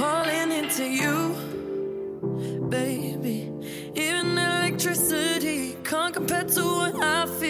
falling into you, baby. Even electricity can't compare to what I feel.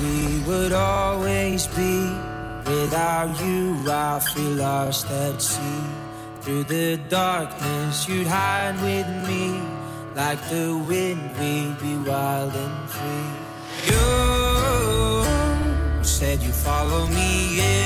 We would always be. Without you, I feel lost at sea. Through the darkness, you'd hide with me. Like the wind, we'd be wild and free. You said you follow me anywhere,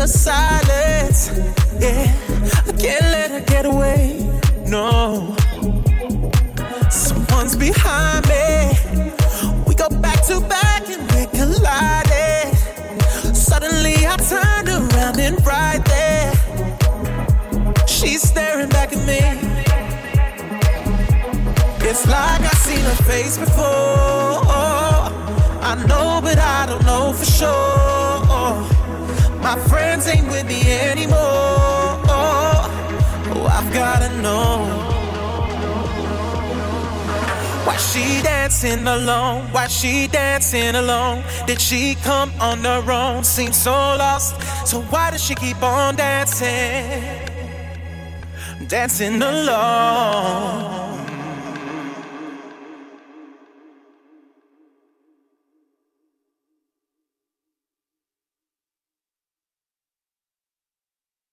the silence. Yeah, I can't let her get away. No, friends behind me. We go back to back and we collided. Suddenly I turned around and right there, she's staring back at me. It's like I've seen her face before. I know, but I don't know for sure. My friends ain't with me anymore. Oh, I've gotta know. Why she dancing alone? Why she dancing alone? Did she come on her own? Seems so lost. So why does she keep on dancing? Dancing alone.